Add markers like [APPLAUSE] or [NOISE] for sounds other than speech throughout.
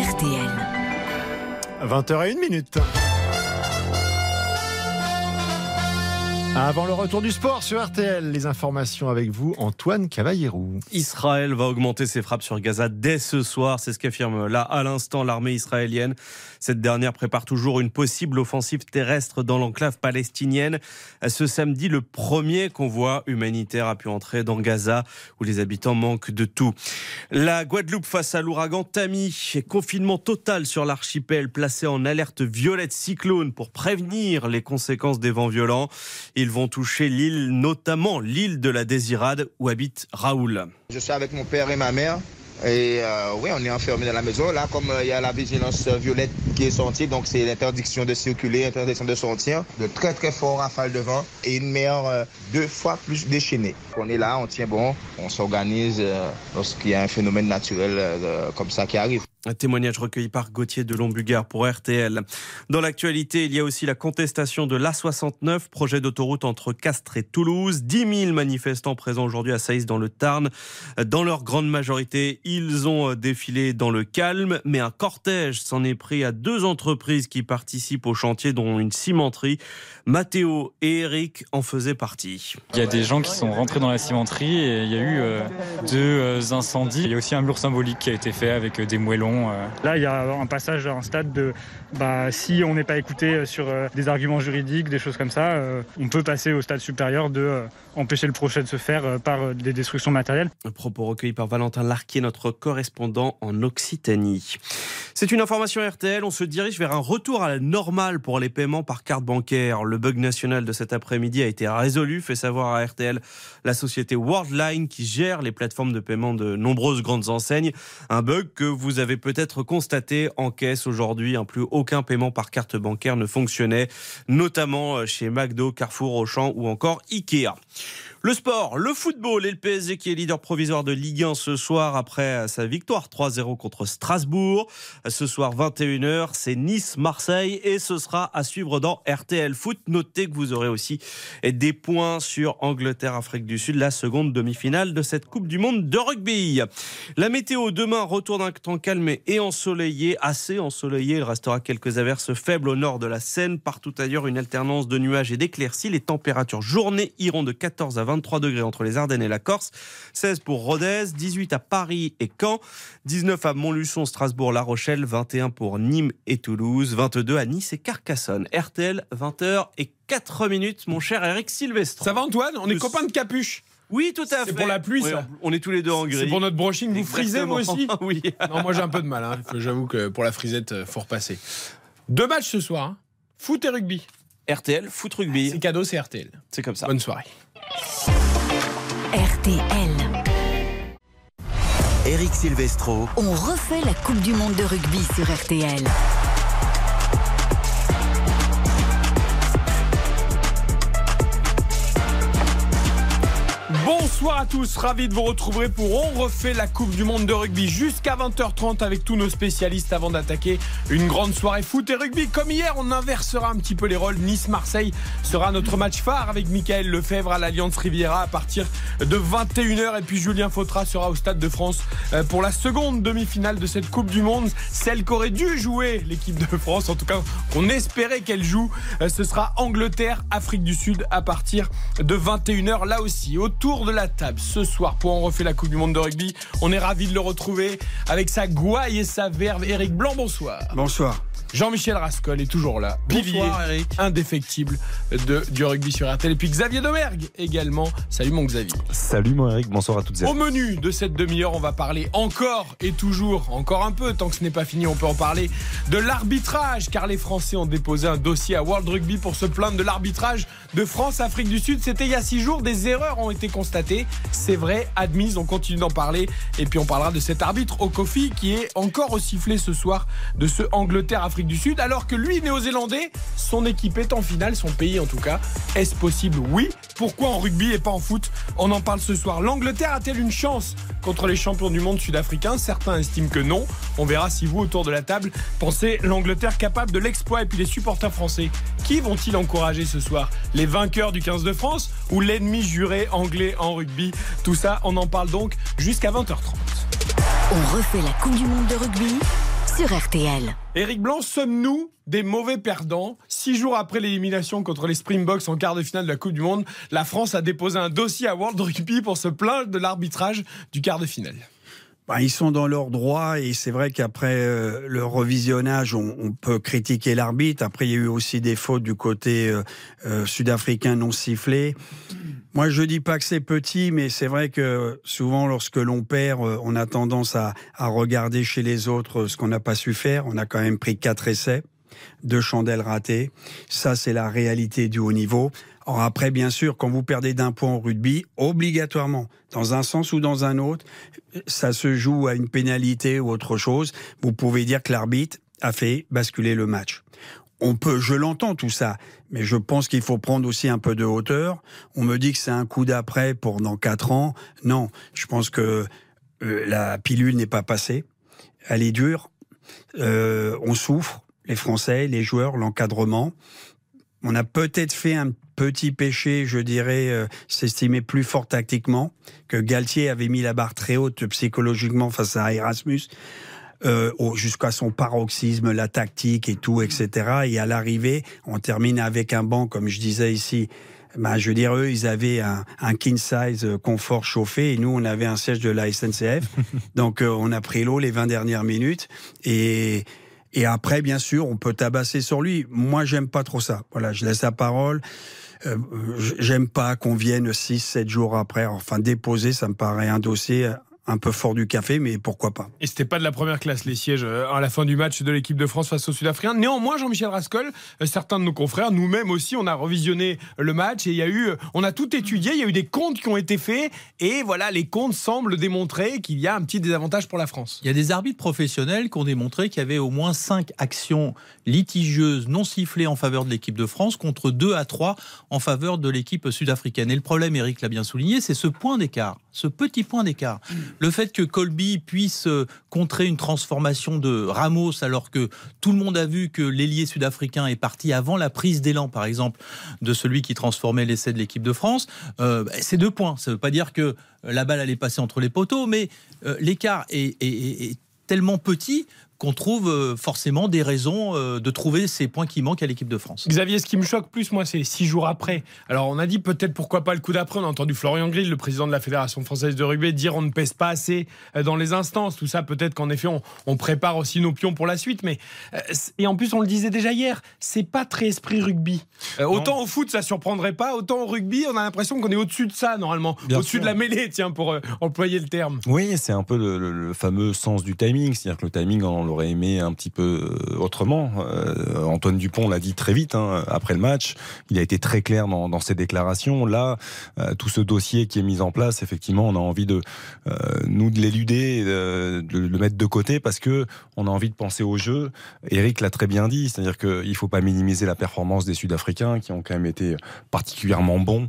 RTL. 20h01 minute. Avant le retour du sport sur RTL, les informations avec vous, Antoine Cavallierou. Israël va augmenter ses frappes sur Gaza dès ce soir, c'est ce qu'affirme là à l'instant l'armée israélienne. Cette dernière prépare toujours une possible offensive terrestre dans l'enclave palestinienne. Ce samedi, le premier convoi humanitaire a pu entrer dans Gaza, où les habitants manquent de tout. La Guadeloupe face à l'ouragan Tammy, confinement total sur l'archipel, placé en alerte violette cyclone pour prévenir les conséquences des vents violents. Ils vont toucher l'île, notamment l'île de la Désirade, où habite Raoul. Je suis avec mon père et ma mère. Et euh, oui, on est enfermé dans la maison. Là, comme euh, il y a la vigilance violette qui est sortie, donc c'est l'interdiction de circuler, l'interdiction de sortir, de très très forts rafales de vent et une mer euh, deux fois plus déchaînée. On est là, on tient bon, on s'organise lorsqu'il y a un phénomène naturel comme ça qui arrive. Un témoignage recueilli par Gauthier de Lombugard pour RTL. Dans l'actualité, il y a aussi la contestation de l'A69, projet d'autoroute entre Castres et Toulouse. 10 000 manifestants présents aujourd'hui à Saïs dans le Tarn. Dans leur grande majorité, ils ont défilé dans le calme, mais un cortège s'en est pris à deux entreprises qui participent au chantier, dont une cimenterie. Mathéo et Eric en faisaient partie. Il y a des gens qui sont rentrés dans la cimenterie et il y a eu euh, deux euh, incendies. Il y a aussi un mur symbolique qui a été fait avec euh, des moellons euh. Là, il y a un passage à un stade de bah, si on n'est pas écouté sur euh, des arguments juridiques, des choses comme ça, euh, on peut passer au stade supérieur de empêcher le projet de se faire par des destructions matérielles. Un propos recueilli par Valentin Larquier, notre correspondant en Occitanie. C'est une information RTL. On se dirige vers un retour à la normale pour les paiements par carte bancaire. Le bug national de cet après-midi a été résolu, fait savoir à RTL la société Worldline qui gère les plateformes de paiement de nombreuses grandes enseignes. Un bug que vous avez peut-être constaté en caisse aujourd'hui. Un plus aucun paiement par carte bancaire ne fonctionnait, notamment chez McDo, Carrefour, Auchan ou encore Ikea. Le sport, le football et le PSG qui est leader provisoire de Ligue 1 ce soir après sa victoire 3-0 contre Strasbourg. Ce soir 21h, c'est Nice-Marseille et ce sera à suivre dans RTL Foot. Notez que vous aurez aussi des points sur Angleterre-Afrique du Sud, la seconde demi-finale de cette Coupe du Monde de rugby. La météo demain, retour d'un temps calme et ensoleillé, assez ensoleillé. Il restera quelques averses faibles au nord de la Seine. Partout ailleurs, une alternance de nuages et d'éclaircies. Les températures journée iront de 14 à 23 degrés entre les Ardennes et la Corse, 16 pour Rodez, 18 à Paris et Caen, 19 à Montluçon, Strasbourg, La Rochelle, 21 pour Nîmes et Toulouse, 22 à Nice et Carcassonne. RTL, 20h et 4 minutes, mon cher Eric Sylvestre. Ça va Antoine? On est copains de capuche oui, tout à fait. C'est pour la pluie, ça. on est tous les deux en gris. C'est pour notre brushing. Vous frisez, moi aussi [LAUGHS] Oui. non, moi j'ai un peu de mal. Hein. J'avoue que pour la frisette, euh, faut repasser. Deux matchs ce soir. Hein. Foot et rugby. RTL, foot rugby. C'est cadeau, c'est RTL. C'est comme ça. Bonne soirée. RTL. Eric Silvestro. On refait la Coupe du Monde de rugby sur RTL. À tous, ravi de vous retrouver pour On refait la Coupe du Monde de rugby jusqu'à 20h30 avec tous nos spécialistes avant d'attaquer une grande soirée foot et rugby. Comme hier, on inversera un petit peu les rôles. Nice-Marseille sera notre match phare avec Michael Lefebvre à l'Alliance Riviera à partir de 21h et puis Julien Fautra sera au Stade de France euh, pour la seconde demi-finale de cette Coupe du Monde, celle qu'aurait dû jouer l'équipe de France, en tout cas qu'on espérait qu'elle joue. Euh, ce sera Angleterre, Afrique du Sud à partir de 21h là aussi. Autour de la table ce soir pour en refait la Coupe du Monde de rugby. On est ravi de le retrouver avec sa gouaille et sa verve. Eric Blanc, bonsoir. Bonsoir. Jean-Michel Rascol est toujours là. Pilier Eric. indéfectible de, du rugby sur RTL. Et puis Xavier Domergue également. Salut mon Xavier. Salut mon Eric, bonsoir à toutes et à Au menu de cette demi-heure, on va parler encore et toujours, encore un peu, tant que ce n'est pas fini, on peut en parler, de l'arbitrage, car les Français ont déposé un dossier à World Rugby pour se plaindre de l'arbitrage de France-Afrique du Sud. C'était il y a six jours, des erreurs ont été constatées. C'est vrai, admises, on continue d'en parler. Et puis on parlera de cet arbitre Okofi qui est encore au sifflet ce soir de ce Angleterre-Afrique du Sud, alors que lui, néo-zélandais, son équipe est en finale, son pays en tout cas. Est-ce possible Oui. Pourquoi en rugby et pas en foot On en parle ce soir. L'Angleterre a-t-elle une chance contre les champions du monde sud-africains? Certains estiment que non. On verra si vous, autour de la table, pensez l'Angleterre capable de l'exploit et puis les supporters français. Qui vont-ils encourager ce soir? Les vainqueurs du 15 de France ou l'ennemi juré anglais en rugby? Tout ça, on en parle donc jusqu'à 20h30. On refait la Coupe du Monde de rugby sur RTL. Éric Blanc, sommes-nous des mauvais perdants? Six jours après l'élimination contre les Springboks en quart de finale de la Coupe du Monde, la France a déposé un dossier à World Rugby pour se plaindre de l'arbitrage du quart de finale. Bah, ils sont dans leur droit et c'est vrai qu'après euh, le revisionnage, on, peut critiquer l'arbitre. Après, il y a eu aussi des fautes du côté euh, euh, sud-africain non sifflé. Moi, je dis pas que c'est petit, mais c'est vrai que souvent, lorsque l'on perd, on a tendance à regarder chez les autres ce qu'on n'a pas su faire. On a quand même pris quatre essais deux chandelles ratées. Ça, c'est la réalité du haut niveau. Or après, bien sûr, quand vous perdez d'un point au rugby, obligatoirement, dans un sens ou dans un autre, ça se joue à une pénalité ou autre chose. Vous pouvez dire que l'arbitre a fait basculer le match. On peut, je l'entends tout ça, mais je pense qu'il faut prendre aussi un peu de hauteur. On me dit que c'est un coup d'après pour dans quatre ans. Non, je pense que euh, la pilule n'est pas passée. Elle est dure. Euh, on souffre, les Français, les joueurs, l'encadrement. On a peut-être fait un petit péché, je dirais, euh, s'estimer plus fort tactiquement, que Galtier avait mis la barre très haute psychologiquement face à Erasmus, euh, jusqu'à son paroxysme, la tactique et tout, etc. Et à l'arrivée, on termine avec un banc, comme je disais ici, bah, je veux dire, eux, ils avaient un, un king size euh, confort chauffé et nous, on avait un siège de la SNCF. [LAUGHS] Donc, on a pris l'eau les 20 dernières minutes et, et après, bien sûr, on peut tabasser sur lui. Moi, j'aime pas trop ça. Voilà, je laisse la parole. Euh, j'aime pas qu'on vienne 6, 7 jours après. Enfin, déposer, ça me paraît un dossier un peu fort du café, mais pourquoi pas. Et c'était pas de la première classe les sièges euh, à la fin du match de l'équipe de France face aux Sud-Africains. Néanmoins, Jean-Michel Rascol, euh, certains de nos confrères, nous-mêmes aussi, on a revisionné le match et il y a eu, euh, on a tout étudié, il y a eu des comptes qui ont été faits et voilà, les comptes semblent démontrer qu'il y a un petit désavantage pour la France. Il y a des arbitres professionnels qui ont démontré qu'il y avait au moins 5 actions litigieuses non sifflées en faveur de l'équipe de France contre 2 à 3 en faveur de l'équipe sud-africaine. Et le problème, Eric l'a bien souligné, c'est ce point d'écart, ce petit point d'écart le fait que Colby puisse euh, contrer une transformation de Ramos alors que tout le monde a vu que l'ailier sud-africain est parti avant la prise d'élan, par exemple, de celui qui transformait l'essai de l'équipe de France, euh, bah, c'est deux points. Ça ne veut pas dire que la balle allait passer entre les poteaux, mais euh, l'écart est tellement petit qu'on trouve euh, forcément des raisons euh, de trouver ces points qui manquent à l'équipe de France. Xavier, ce qui me choque plus, moi, c'est six jours après. Alors, on a dit peut-être pourquoi pas le coup d'après. On a entendu Florian Grill, le président de la Fédération française de rugby, dire on ne pèse pas assez euh, dans les instances. Tout ça, peut-être qu'en effet, on, prépare aussi nos pions pour la suite. Mais et en plus, on le disait déjà hier, c'est pas très esprit rugby. autant au foot, ça surprendrait pas. Autant au rugby, on a l'impression qu'on est au-dessus de ça normalement, au-dessus de la mêlée, tiens, pour employer le terme. Oui, c'est un peu le, fameux sens du timing, c'est-à-dire que le timing, on l'aurait aimé un petit peu euh, autrement. Euh, Antoine Dupont l'a dit très vite hein, après le match. Il a été très clair dans, ses déclarations. Là, euh, tout ce dossier qui est mis en place, effectivement, on a envie de nous de l'éluder, de, le mettre de côté parce que on a envie de penser au jeu. Eric l'a très bien dit, c'est-à-dire qu'il faut pas minimiser la performance des Sud-Africains qui ont quand même été particulièrement bons,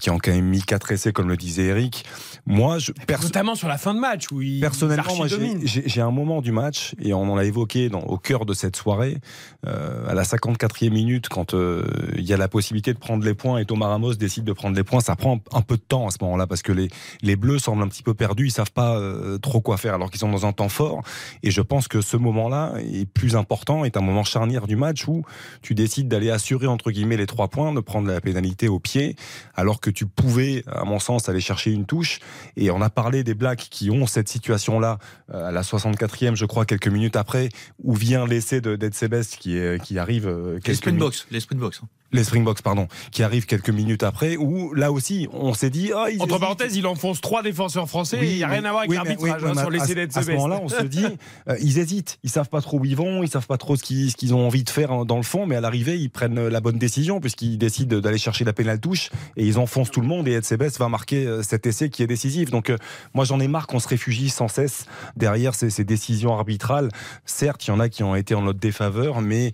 qui ont quand même mis quatre essais comme le disait Eric. Moi, je notamment sur la fin de match où il personnellement, j'ai un moment du match et on en a évoqué au cœur de cette soirée, euh, à la 54e minute, quand euh, il y a la possibilité de prendre les points et Thomas Ramos décide de prendre les points, ça prend un peu de temps à ce moment-là parce que les, les Bleus semblent un petit peu perdus, ils savent pas euh, trop quoi faire alors qu'ils sont dans un temps fort. Et je pense que ce moment-là est plus important, est un moment charnière du match où tu décides d'aller assurer entre guillemets les trois points, de prendre la pénalité au pied, alors que tu pouvais, à mon sens, aller chercher une touche. Et on a parlé des Blacks qui ont cette situation-là à la 64e, je crois, quelques minutes après, où vient l'essai de Sebest qui, qui arrive euh, quelques les box, les box. Hein les Springboks, pardon, qui arrivent quelques minutes après, où là aussi, on s'est dit. Oh, Entre parenthèses, il enfonce trois défenseurs français. il n'y a rien à voir avec l'arbitrage hein, sur l'essai À ce moment-là, on se dit, euh, ils hésitent. Ils savent pas trop où ils vont, ils savent pas trop ce qu'ils, ce qu'ils ont envie de faire dans le fond, mais à l'arrivée, ils prennent la bonne décision puisqu'ils décident d'aller chercher la pénale touche et ils enfoncent tout le monde. Et Edsebes va marquer euh, cet essai qui est décisif. Donc, euh, moi, j'en ai marre qu'on se réfugie sans cesse derrière ces, ces, décisions arbitrales. Certes, il y en a qui ont été en notre défaveur, mais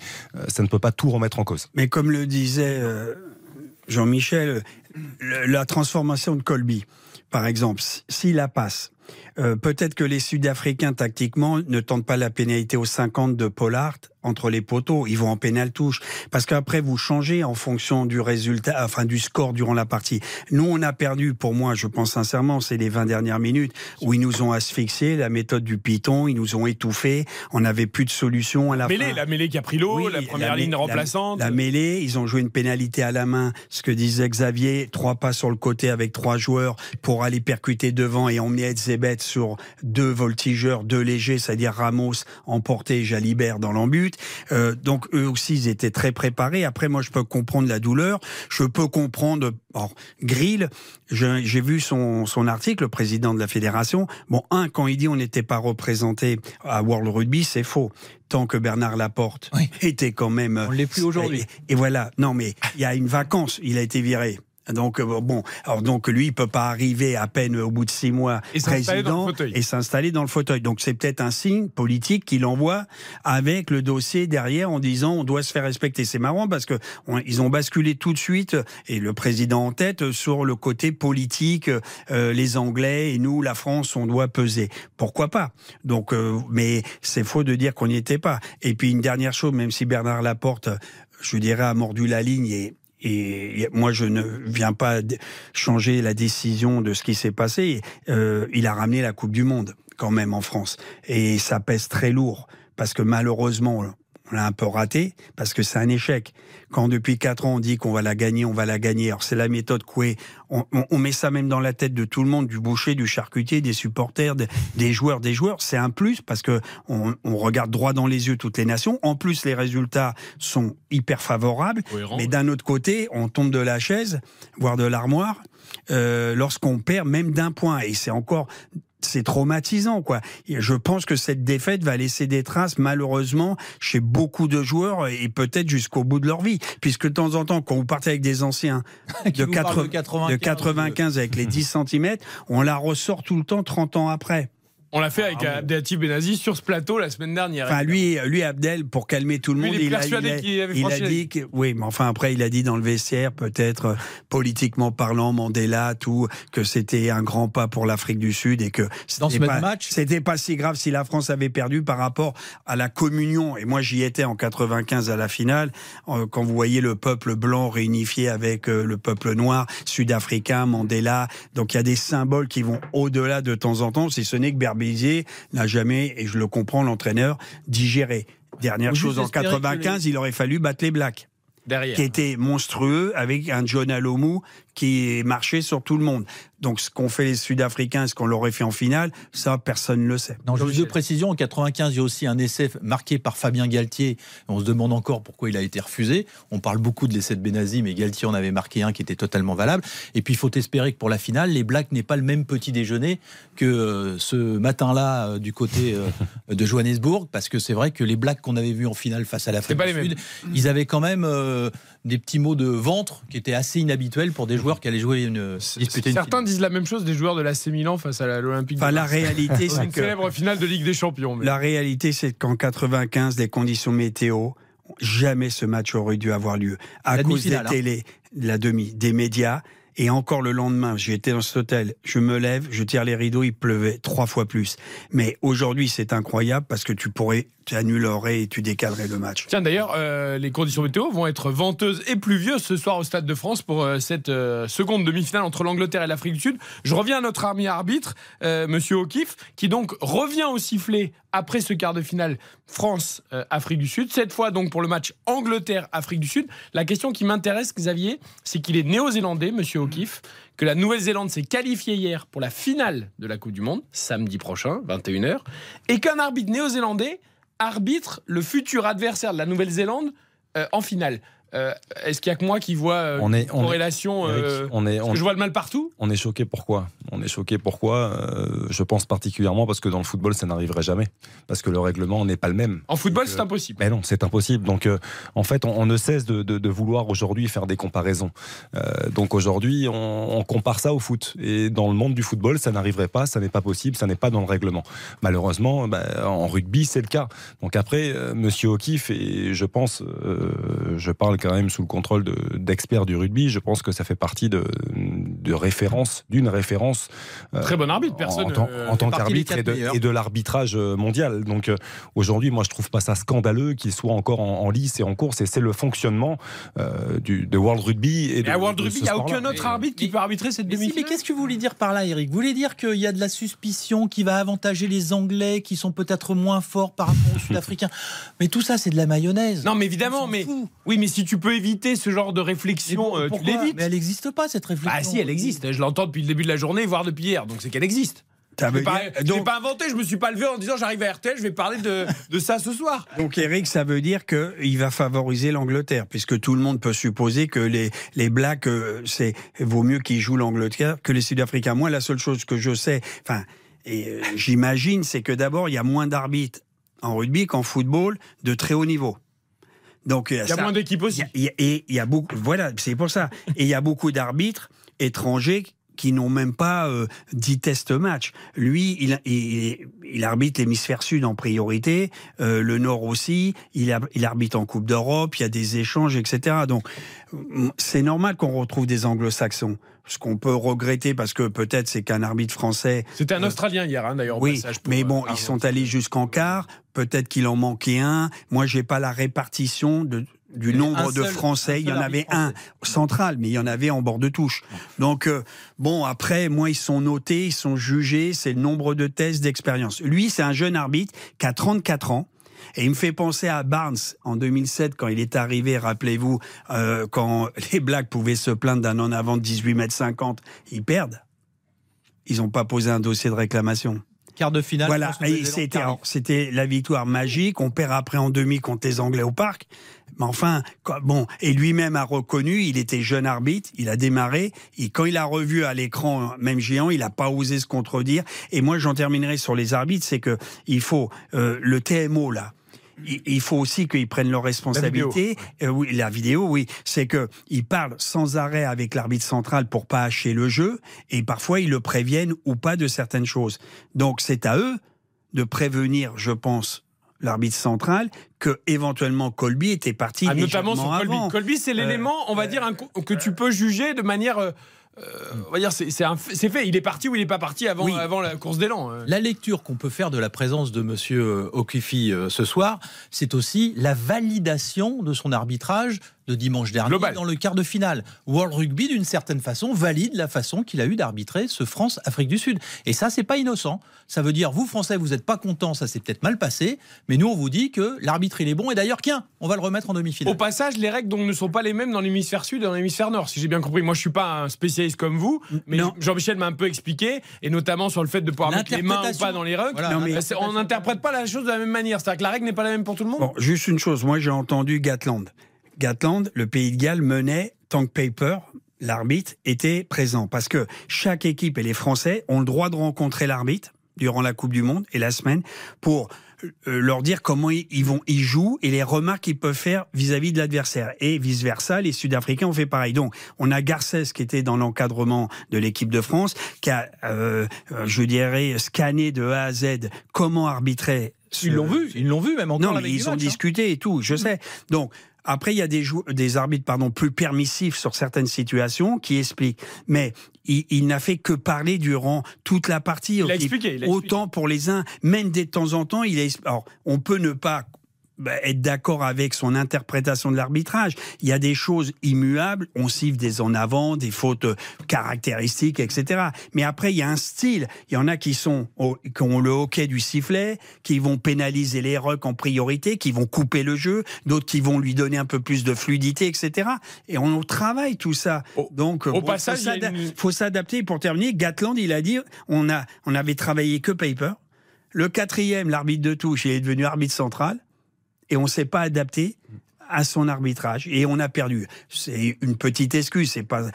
ça ne peut pas tout remettre en cause. Mais comme le disait Jean-Michel, la transformation de Colby, par exemple, s'il la passe, Euh, peut-être que les Sud-Africains, tactiquement, ne tentent pas la pénalité aux 50 de Pollard entre les poteaux. Ils vont en pénal touche. Parce qu'après, vous changez en fonction du résultat, enfin du score durant la partie. Nous, on a perdu, pour moi, je pense sincèrement, c'est les 20 dernières minutes où ils nous ont asphyxiés, la méthode du piton, ils nous ont étouffés. On n'avait plus de solution à la mêlée, fin. La mêlée qui a pris l'eau, la première ligne remplaçante. La, mêlée, ils ont joué une pénalité à la main. Ce que disait Xavier, trois pas sur le côté avec trois joueurs pour aller percuter devant et emmener Edzebet sur deux voltigeurs, deux légers, c'est-à-dire Ramos emporté et Jalibert dans l'embut. Euh, donc eux aussi, ils étaient très préparés. Après, moi, je peux comprendre la douleur. Je peux comprendre... Bon, Grill, j'ai vu son, son article, le président de la fédération. Bon, un, quand il dit on n'était pas représenté à World Rugby, c'est faux. Tant que Bernard Laporte était quand même... On l'est plus aujourd'hui. Et, et voilà. Non, mais il y a une vacance. Il a été viré. Donc euh, bon, alors donc lui il peut pas arriver à peine au bout de six mois et président et s'installer dans le fauteuil. Donc c'est peut-être un signe politique qu'il envoie avec le dossier derrière en disant on doit se faire respecter. C'est marrant parce que ils ont basculé tout de suite et le président en tête sur le côté politique. Euh, les Anglais et nous, la France, on doit peser. Pourquoi pas? Donc, euh, mais c'est faux de dire qu'on n'y était pas. Et puis une dernière chose, même si Bernard Laporte, je dirais, a mordu la ligne et et moi, je ne viens pas changer la décision de ce qui s'est passé. Euh, il a ramené la Coupe du Monde quand même en France. Et ça pèse très lourd. Parce que malheureusement, on l'a un peu raté parce que c'est un échec. Quand depuis quatre ans on dit qu'on va la gagner, on va la gagner. Alors c'est la méthode Coué. On, on, met ça même dans la tête de tout le monde, du boucher, du charcutier, des supporters, des, joueurs, des joueurs. C'est un plus parce que on, on, regarde droit dans les yeux toutes les nations. En plus, les résultats sont hyper favorables. mais d'un autre côté, on tombe de la chaise, voire de l'armoire, euh, lorsqu'on perd même d'un point. Et c'est encore c'est traumatisant, quoi. je pense que cette défaite va laisser des traces, malheureusement, chez beaucoup de joueurs et peut-être jusqu'au bout de leur vie. Puisque de temps en temps, quand vous partez avec des anciens [LAUGHS] de, 95, de 95 avec les [LAUGHS] 10 cm, on la ressort tout le temps 30 ans après. On l'a fait avec ah, Abdelhatif Benazi sur ce plateau la semaine dernière. Enfin, lui, lui, Abdel, pour calmer tout le monde, il, a, il, a, dit que, oui, mais enfin après, il a dit dans le vestiaire, peut-être euh, politiquement parlant, Mandela, tout, que c'était un grand pas pour l'Afrique du Sud et que ce pas, match, c'était pas si grave si la France avait perdu par rapport à la communion. Et moi, j'y étais en 95 à la finale, euh, quand vous voyez le peuple blanc réunifié avec euh, le peuple noir, sud-africain, Mandela. Donc il y a des symboles qui vont au-delà de temps en temps, si ce n'est que N'a jamais, et je le comprends, l'entraîneur, digéré. Dernière chose, en 95, il aurait fallu battre les Blacks. Derrière. Qui était monstrueux avec un John Alomou qui marchait sur tout le monde. Donc ce qu'ont fait les Sud-Africains, ce qu'on leur aurait fait en finale, ça personne ne le sait. Non, juste de précision, en 95, il y a aussi un essai marqué par Fabien Galtier. On se demande encore pourquoi il a été refusé. On parle beaucoup de l'essai de Benazi, mais Galtier en avait marqué un qui était totalement valable. Et puis il faut espérer que pour la finale, les Blacks n'aient pas le même petit déjeuner que euh, ce matin-là euh, du côté euh, de Johannesburg, parce que c'est vrai que les Blacks qu'on avait vus en finale face à l'Afrique du Sud, ils avaient quand même des petits mots de ventre qui étaient assez inhabituels pour des joueurs qui allaient jouer une disputer Certains disent la même chose des joueurs de l'AC Milan face à l'Olympique. Enfin, la réalité, [LAUGHS] c'est que célèbre finale de Ligue des Champions. La réalité, c'est qu'en 95, les conditions météo, jamais ce match aurait dû avoir lieu à cause des hein. télé, la demi, des médias. Et encore le lendemain, j'étais dans cet hôtel, je me lève, je tire les rideaux, il pleuvait trois fois plus. Mais aujourd'hui, c'est incroyable parce que tu pourrais tu annulerais tu décalerais le match. Tiens, d'ailleurs, euh, les conditions météo vont être venteuses et pluvieuses ce soir au Stade de France pour euh, cette euh, seconde demi-finale entre l'Angleterre et l'Afrique du Sud. Je reviens à notre ami arbitre, Monsieur O'Keefe, qui donc revient au sifflet après ce quart de finale France-Afrique du Sud. Cette fois donc pour le match Angleterre-Afrique du Sud. La question qui m'intéresse, Xavier, c'est qu'il est néo-zélandais, Monsieur O'Keefe, que la Nouvelle-Zélande s'est qualifiée hier pour la finale de la Coupe du Monde, samedi prochain, 21h, et qu'un arbitre néo-zélandais arbitre le futur adversaire de la Nouvelle-Zélande euh, en finale. Euh, est-ce qu'il y a que moi qui vois euh, on est, corrélation euh, on est, je vois le mal partout? On est choqué pourquoi? On est choqué pourquoi Je pense particulièrement parce que dans le football, ça n'arriverait jamais. Parce que le règlement n'est pas le même. En football, c'est impossible. Mais non, c'est impossible. Donc, en fait, on, ne cesse de, vouloir aujourd'hui faire des comparaisons. donc aujourd'hui, on, compare ça au foot. Et dans le monde du football, ça n'arriverait pas, ça n'est pas possible, ça n'est pas dans le règlement. Malheureusement, bah, en rugby, c'est le cas. Donc après, Monsieur O'Keefe, et je pense, je parle quand même sous le contrôle d'experts du rugby. Je pense que ça fait partie de, de référence, d'une référence. Très bon arbitre, personne. En, tant- euh, en tant qu'arbitre et de, l'arbitrage euh, mondial. Donc euh, aujourd'hui, moi, je trouve pas ça scandaleux qu'il soit encore en, en lice et en course. Et c'est le fonctionnement euh, du, de World Rugby. Et à World de Rugby, il n'y a aucun autre arbitre qui peut arbitrer cette Mais, si, mais demi-finale. qu'est-ce que vous voulez dire par là, Eric? Vous voulez dire qu'il y a de la suspicion qui va avantager les Anglais qui sont peut-être moins forts par rapport aux [LAUGHS] Sud-Africains Mais tout ça, c'est de la mayonnaise. Non, mais évidemment, mais oui, mais si tu peux éviter ce genre de réflexion, euh, tu l'évites. Mais elle n'existe pas, cette réflexion. Ah si, elle existe. Je l'entends depuis le début de la journée, voire depuis hier. Donc c'est qu'elle existe. Je l'ai pas, donc- pas inventé. Je me suis pas levé en disant j'arrive à RTL, je vais parler de, de ça ce soir. [LAUGHS] Donc Eric, ça veut dire qu'il va favoriser l'Angleterre, puisque tout le monde peut supposer que les, les Blacks, euh, c'est vaut mieux qu'ils jouent l'Angleterre que les Sud-Africains. Moi, la seule chose que je sais, enfin, et euh, j'imagine, c'est que d'abord, il y a moins d'arbitres en rugby qu'en football de très haut niveau. Donc Il y a moins d'équipes aussi. Il y a- et il y a beaucoup, voilà, c'est pour ça. Et il y a beaucoup d'arbitres étrangers qui n'ont même pas euh, 10 tests match. Lui, il, il, il arbitre l'hémisphère sud en priorité, euh, le nord aussi, il, il arbitre en Coupe d'Europe, il y a des échanges, etc. Donc, c'est normal qu'on retrouve des anglo-saxons. Ce qu'on peut regretter, parce que peut-être c'est qu'un arbitre français C'était un Australien hier, hein, d'ailleurs. oui, passage, mais euh, bon, ils sont allés jusqu'en quart. Peut-être qu'il en manquait un. Moi, j'ai pas la répartition de, du nombre de seul- Français. Il y en avait un central, mais il y en avait en bord de touche. Donc, euh, bon, après, moi, ils sont notés, ils sont jugés. C'est le nombre de tests d'expérience. Lui, c'est un jeune arbitre qui a 34 ans. Et il me fait penser à Barnes en 2007 quand il est arrivé, rappelez-vous, euh, quand [LAUGHS] les Blacks pouvaient se plaindre d'un en avant de 18 mètres 50, ils perdent. Ils n'ont pas posé un dossier de réclamation. Quart de finale. Voilà, c'était la victoire magique. On perd après en demi contre les Anglais au parc. Mais enfin, bon, et lui-même a reconnu, il était jeune arbitre, il a démarré. Et quand il a revu à l'écran, même géant, il n'a pas osé se contredire. Et moi, j'en terminerai sur les arbitres, c'est que il faut euh, le TMO là. Il faut aussi qu'ils prennent leurs responsabilités. Euh, oui, la vidéo, oui, c'est que ils parlent sans arrêt avec l'arbitre central pour pas hacher le jeu, et parfois ils le préviennent ou pas de certaines choses. Donc c'est à eux de prévenir, je pense, l'arbitre central que éventuellement Colby était parti Ah, notamment sur Colby. avant. Colby, c'est l'élément, on va dire, un co- que tu peux juger de manière. Euh, euh, on va dire, c'est fait-. Il est parti ou il n'est pas parti avant, Oui. avant la course d'élan. euh. La lecture qu'on peut faire de la présence de Monsieur O'Keefe euh, ce soir, c'est aussi la validation de son arbitrage de dimanche dernier Global. dans le quart de finale. World Rugby, d'une certaine façon, valide la façon qu'il a eu d'arbitrer ce France-Afrique du Sud. Et ça, c'est pas innocent. Ça veut dire, vous Français, vous n'êtes pas contents, ça s'est peut-être mal passé, mais nous, on vous dit que l'arbitre, il est bon. Et d'ailleurs, tiens, on va le remettre en demi-finale. Au passage, les règles donc, ne sont pas les mêmes dans l'hémisphère sud et dans l'hémisphère nord, si j'ai bien compris. Moi, je suis pas un spécialiste comme vous, mais. Jean-Michel m'a un peu expliqué, et notamment sur le fait de pouvoir mettre les mains ou pas dans les rucks. Voilà, Non, mais- Euh, on n'interprète pas la chose de la même manière. C'est-à-dire que la règle n'est pas la même pour tout le monde. Bon, juste une chose, moi j'ai entendu Gatland. Gatland, le pays de Galles menait Tank Paper. L'arbitre était présent parce que chaque équipe et les Français ont le droit de rencontrer l'arbitre durant la Coupe du Monde et la semaine pour euh, leur dire comment ils vont ils jouent et les remarques qu'ils peuvent faire vis-à-vis de l'adversaire et vice versa les Sud-Africains ont fait pareil donc on a Garcès qui était dans l'encadrement de l'équipe de France qui a euh, euh, je dirais scanné de A à Z comment arbitrer Ils l'ont vu, ils l'ont vu même encore non, mais ils ont hein. discuté et tout, je sais. Donc, après, il y a des, des arbitres pardon, plus permissifs sur certaines situations qui expliquent. Mais il, il n'a fait que parler durant toute la partie. Il a expliqué, il a Autant pour les uns, même de temps en temps, il a... Alors, on peut ne pas bah, être d'accord avec son interprétation de l'arbitrage. Il y a des choses immuables, on siffle des en avant, des fautes caractéristiques, etc. Mais après, il y a un style. Il y en a qui sont au- qui ont le hockey du sifflet, qui vont pénaliser les rucks en priorité, qui vont couper le jeu, d'autres qui vont lui donner un peu plus de fluidité, etc. Et on travaille tout ça. Au- Donc, au passage, une- faut s'adapter. Pour terminer, Gatland, il a dit, on a, on avait travaillé que paper. Le quatrième, l'arbitre de touche, il est devenu arbitre central et on s'est pas adapté à son arbitrage et on a perdu. C'est une petite excuse, c'est pas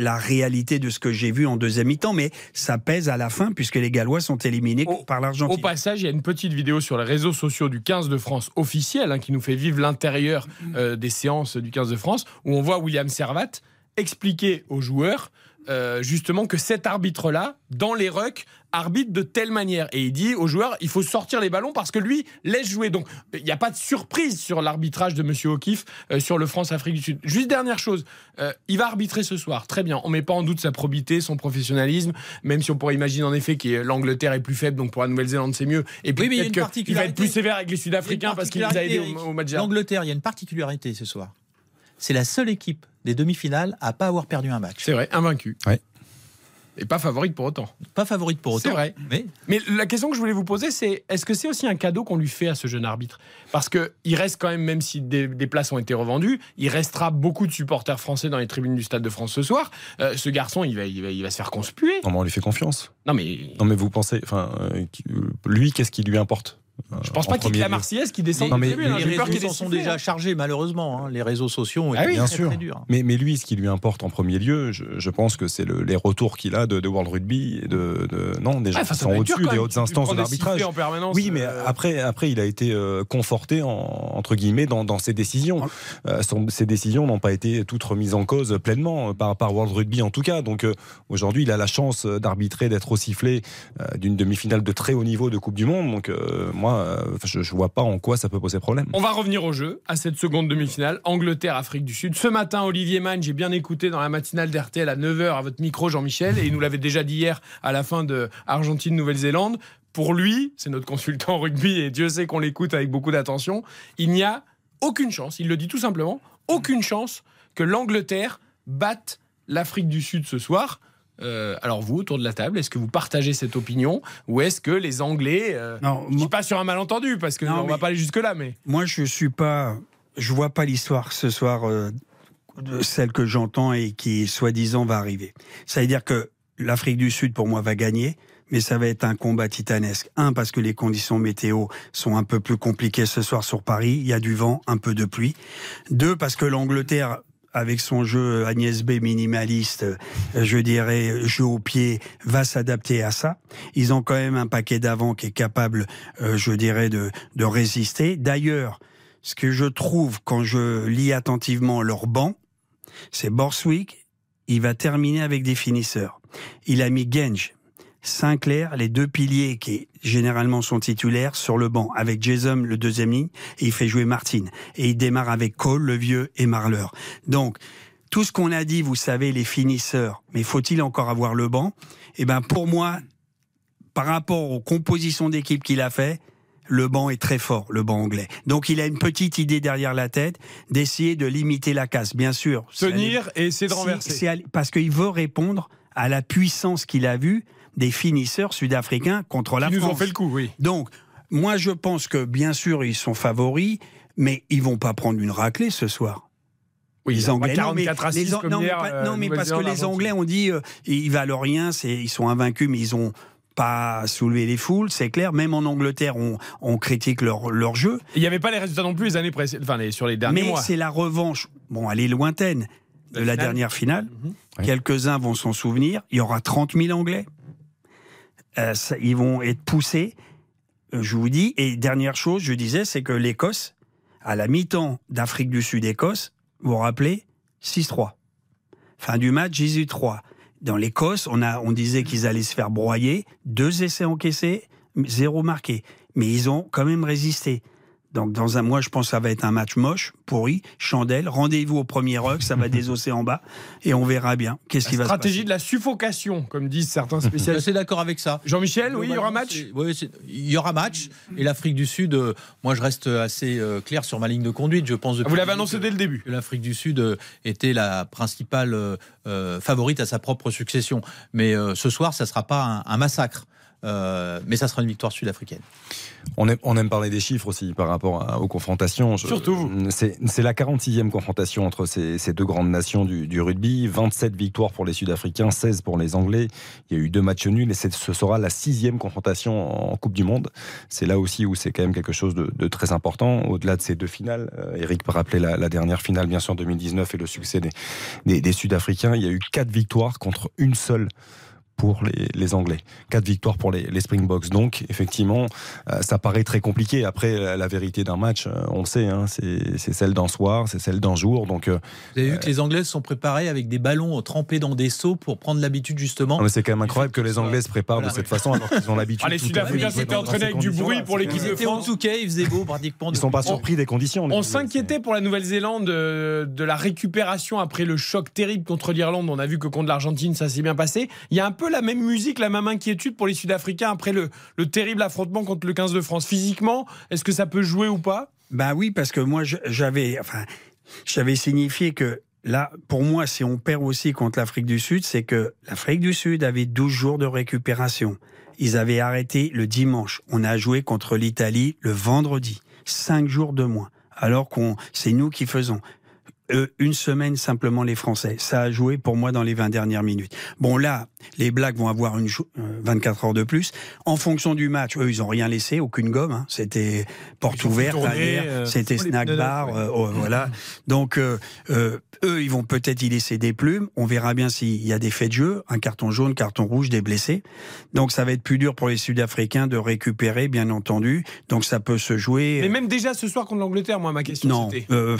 la réalité de ce que j'ai vu en deuxième mi-temps, mais ça pèse à la fin puisque les Gallois sont éliminés Au- par Au l'Argentine. passage, il y a une petite vidéo sur les réseaux sociaux du 15 de France officiel hein, qui nous fait vivre l'intérieur euh, des séances du 15 de France où on voit William Servat expliquer aux joueurs euh, justement que cet arbitre-là, dans les rucks, arbitre de telle manière. Et il dit aux joueurs, il faut sortir les ballons parce que lui laisse jouer. Donc il n'y a pas de surprise sur l'arbitrage de Monsieur O'Keefe euh, sur le France-Afrique du Sud. Juste dernière chose, euh, il va arbitrer ce soir. Très bien. On met pas en doute sa probité, son professionnalisme, même si on pourrait imaginer en effet que l'Angleterre est plus faible, donc pour la Nouvelle-Zélande c'est mieux. Et puis Oui, peut-être qu'il va être plus sévère avec les Sud-Africains parce qu'il les a aidés au, au match. L'Angleterre, il y a une particularité ce soir. C'est la seule équipe des demi-finales à pas avoir perdu un match. C'est vrai, invaincu. Ouais. Et pas favorite pour autant. Pas favorite pour autant. C'est vrai. Mais Mais la question que je voulais vous poser, c'est est-ce que c'est aussi un cadeau qu'on lui fait à ce jeune arbitre? Parce que il reste quand même, même si des, des places ont été revendues, il restera beaucoup de supporters français dans les tribunes du Stade de France ce soir. Euh, ce garçon, il va, il, va, il va se faire conspuer. Non, mais on lui fait confiance. Non, mais Non, mais vous pensez, enfin, euh, euh, lui, qu'est-ce qui lui importe? Je pense en pas qu'il quitte premier la Marseillaise qui descend Non, mais- hein. les peur réseaux sont ait déjà hein. chargés, malheureusement. hein. Les réseaux sociaux ont Ah très, bien sûr. très durs. Mais, mais lui, ce qui lui importe en premier lieu, je, je pense que c'est le- les retours qu'il a de, de World Rugby et de, de- non, des gens Ouais, enfin, qui sont au-dessus des hautes instances de l'arbitrage. sifflets en permanence. Oui, mais euh, après, après, il a été euh, conforté en, entre guillemets dans, dans ses décisions. Euh, son- ses décisions n'ont pas été toutes remises en cause pleinement euh, par, par World Rugby en tout cas. Donc euh, aujourd'hui, il a la chance euh, d'arbitrer, d'être au sifflet euh, d'une demi-finale de très haut niveau de Coupe du Monde. Donc euh, euh, je, je vois pas en quoi ça peut poser problème. On va revenir au jeu, à cette seconde demi-finale, Angleterre-Afrique du Sud. Ce matin, Olivier Mann, j'ai bien écouté dans la matinale d'RTL à 9h à votre micro, Jean-Michel, et il nous l'avait déjà dit hier à la fin de Argentine-Nouvelle-Zélande. Pour lui, c'est notre consultant [LAUGHS] rugby, et Dieu sait qu'on l'écoute avec beaucoup d'attention, il n'y a aucune chance, il le dit tout simplement, aucune chance que l'Angleterre batte l'Afrique du Sud ce soir. Euh, alors vous, autour de la table, est-ce que vous partagez cette opinion ou est-ce que les Anglais, euh, Non, je dis moi, pas sur un malentendu parce que Non, on va pas aller jusque là, mais moi, je suis pas, je vois pas l'histoire ce soir euh, de celle que j'entends et qui soi-disant va arriver. Ça veut dire que l'Afrique du Sud pour moi va gagner. Mais ça va être un combat titanesque. Un, parce que les conditions météo sont un peu plus compliquées ce soir sur Paris. Il y a du vent, un peu de pluie. Deux, parce que l'Angleterre, avec son jeu Agnès B minimaliste, euh, je dirais jeu au pied, va s'adapter à ça. Ils ont quand même un paquet d'avant qui est capable, euh, je dirais, de, de résister. D'ailleurs, ce que je trouve quand je lis attentivement leur banc, c'est Borswick, il va terminer avec des finisseurs. Il a mis Genge, Sinclair, les deux piliers qui généralement sont titulaires sur le banc, avec Jason le deuxième ligne, et il fait jouer Martin. Et il démarre avec Cole, le vieux, et Marler. Donc, tout ce qu'on a dit, vous savez, les finisseurs, mais faut-il encore avoir le banc? Eh ben, pour moi, par rapport aux compositions d'équipe qu'il a fait, le banc est très fort, le banc anglais. Donc il a une petite idée derrière la tête d'essayer de limiter la casse, bien sûr. tenir et essayer de renverser. parce qu'il veut répondre à la puissance qu'il a vue des finisseurs sud-africains contre la Ils nous France. ont fait le coup, oui. Donc, moi, je pense que, bien sûr, ils sont favoris, mais ils vont pas prendre une raclée ce soir. Oui, les Anglais, non, mais 44 à les 6 An- comme non, mais pas- euh, non, mais parce que les. Anglais ont dit, euh, ils valent rien, ils sont invaincus, mais ils ont pas soulevé les foules, c'est clair. Même en Angleterre, on, on critique leur, leur jeu. Il n'y avait pas les résultats non plus les années précédentes, enfin les- sur les derniers Mais mois. c'est la revanche, bon, elle est lointaine, de La la finale. dernière finale. Oui. Quelques-uns vont s'en souvenir. Il y aura 30 000 Anglais. Euh, ça- ils vont être poussés, euh, je vous dis. Et dernière chose, je disais, c'est que l'Écosse, à la mi-temps d'Afrique du Sud-Écosse, vous vous rappelez, 6-3. Fin du match, 18-3. Dans l'Écosse, on, a, on disait qu'ils allaient se faire broyer. Deux essais encaissés, zéro marqué. Mais ils ont quand même résisté. Donc, dans un mois, je pense que ça va être un match moche, pourri, chandelle. Rendez-vous au premier rock, ça va [LAUGHS] désosser en bas. Et on verra bien qu'est-ce qui va se passer. stratégie de la suffocation, comme disent certains [LAUGHS] Je suis spécialistes. assez d'accord avec ça. Jean-Michel, oui, il y aura match oui, il y aura match. Et l'Afrique du Sud, euh, moi, je reste assez euh, clair sur ma ligne de conduite. Je pense. depuis Vous l'avez annoncé que- dès le début. que l'Afrique du Sud euh, était la principale euh, euh, favorite à sa propre succession. Mais euh, ce soir, ça ne sera pas un, un massacre. Euh, mais ça sera une victoire sud-africaine. On aime, on aime parler des chiffres aussi par rapport à- aux confrontations. Je- Surtout vous. C'est la 46e confrontation entre ces, ces deux grandes nations du, du rugby. 27 victoires pour les Sud-Africains, 16 pour les Anglais. Il y a eu deux matchs nuls et ce sera la sixième confrontation en Coupe du Monde. C'est là aussi où c'est quand même quelque chose de, de très important. Au-delà de ces deux finales, euh, Eric peut rappeler la, la dernière finale, bien sûr, 2019 et le succès des, des, des Sud-Africains. Il y a eu quatre victoires contre une seule pour les, les Anglais. Quatre victoires pour les, les Springboks. Donc, effectivement, euh, ça paraît très compliqué. Après, la, la vérité d'un match, euh, on le sait, hein, c'est celle d'un soir, c'est celle d'un jour. Donc, euh, Vous avez vu que les Anglais se sont préparés avec des ballons trempés dans des seaux pour prendre l'habitude justement. c'est quand même incroyable que les Anglais se préparent Voilà. de cette façon alors qu'ils ont l'habitude. Ah, les Sud-Africains s'étaient entraînés avec du bruit pour l'équipe Ils de étaient au France. Touquet, il faisait beau pratiquement. Ils sont pas surpris des conditions. On Anglais. s'inquiétait pour la Nouvelle-Zélande de la récupération après le choc terrible contre l'Irlande. On a vu que contre l'Argentine, ça s'est bien passé. Il y a un peu la même musique, la même inquiétude pour les Sud-Africains après le, le terrible affrontement contre le 15 de France. Physiquement, est-ce que ça peut jouer ou pas? Ben oui, parce que moi, j'avais, enfin, j'avais signifié que là, pour moi, si on perd aussi contre l'Afrique du Sud, c'est que l'Afrique du Sud avait 12 jours de récupération. Ils avaient arrêté le dimanche. On a joué contre l'Italie le vendredi. Cinq jours de moins. Alors qu'on, c'est nous qui faisons. Eux, une semaine simplement les Français. Ça a joué pour moi dans les 20 dernières minutes. Bon là, les Blacks vont avoir une euh, 24 heures de plus. En fonction du match, eux, ils ont rien laissé, aucune gomme. hein. C'était porte ouverte, euh, c'était snack bar, euh, oh, voilà. [LAUGHS] Donc euh, euh, eux, ils vont peut-être y laisser des plumes. On verra bien s'il y a des faits de jeu, un carton jaune, carton rouge, des blessés. Donc ça va être plus dur pour les Sud-Africains de récupérer, bien entendu. Donc ça peut se jouer. Mais même déjà ce soir contre l'Angleterre, moi, ma question non, euh,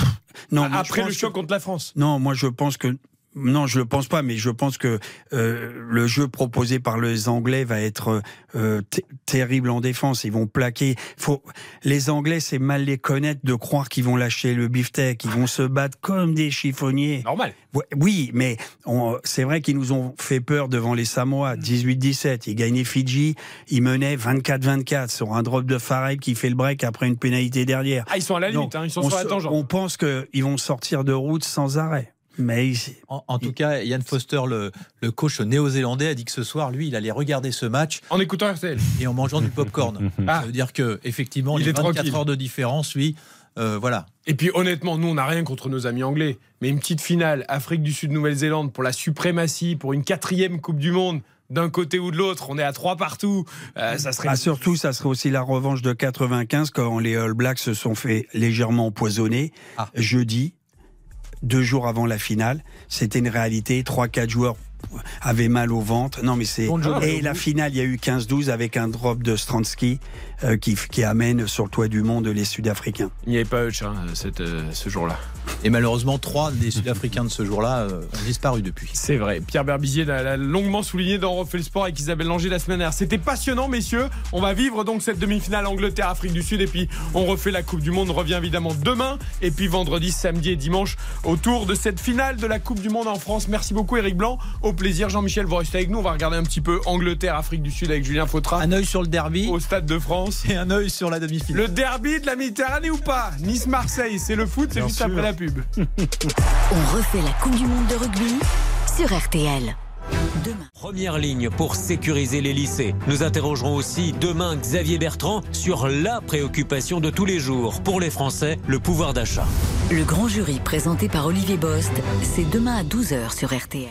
non. je Après le choc contre la France. non, moi je pense que non, je le pense pas, mais je pense que euh, le jeu proposé par les Anglais va être euh, terrible en défense. Ils vont plaquer. Faut les Anglais, c'est mal les connaître de croire qu'ils vont lâcher le beefsteak. Ils vont se battre comme des chiffonniers. Normal. Oui, mais on- c'est vrai qu'ils nous ont fait peur devant les Samoa, 18-17. Ils gagnaient Fidji, ils menaient 24-24 sur un drop de Farrell qui fait le break après une pénalité derrière. Ah, ils sont à la limite, Donc, hein, ils sont on sur la tangente. On pense qu'ils vont sortir de route sans arrêt. Mais En, en tout cas, Yann Foster, le, le coach néo-zélandais, a dit que ce soir, lui, il allait regarder ce match En écoutant RTL. et en mangeant du popcorn. [LAUGHS] Ah. Ça veut dire que effectivement, Il les est 24 tranquille. heures de différence, lui, euh, voilà. Et puis honnêtement, nous on n'a rien contre nos amis anglais, mais une petite finale Afrique du Sud Nouvelle-Zélande pour la suprématie, pour une quatrième Coupe du Monde d'un côté ou de l'autre, on est à trois partout, euh, ça serait. Ah, surtout, ça serait aussi la revanche de 95 quand les All Blacks se sont fait légèrement empoisonner Ah. jeudi, deux jours avant la finale. C'était une réalité. Trois, quatre joueurs avaient mal au ventre. Non, mais c'est. Et la finale, il y a eu 15-12 avec un drop de Stransky euh, qui, qui amène sur le toit du monde les Sud-Africains. Il n'y avait pas Hutch hein, euh, ce jour-là. Et malheureusement, trois des Sud-Africains de ce jour-là euh, ont disparu depuis. C'est vrai. Pierre Berbizier l'a l'a longuement souligné dans Refait le Sport avec Isabelle Langer la semaine dernière. C'était passionnant, messieurs. On va vivre donc cette demi-finale Angleterre-Afrique du Sud et puis on refait la Coupe du Monde. On revient évidemment demain et puis vendredi, samedi et dimanche autour de cette finale de la Coupe du Monde en France. Merci beaucoup, Eric Blanc. Au plaisir, Jean-Michel, vous restez avec nous. On va regarder un petit peu Angleterre-Afrique du Sud avec Julien Fautra Un œil sur le derby au Stade de France. et un œil sur la demi-finale. Le derby de la Méditerranée ou pas? Nice-Marseille, c'est le foot, c'est juste sûr. après la pub. [LAUGHS] On refait la Coupe du Monde de rugby sur RTL. Demain. Première ligne pour sécuriser les lycées. Nous interrogerons aussi demain Xavier Bertrand sur la préoccupation de tous les jours pour les Français, le pouvoir d'achat. Le grand jury présenté par Olivier Bost, c'est demain à 12h sur RTL.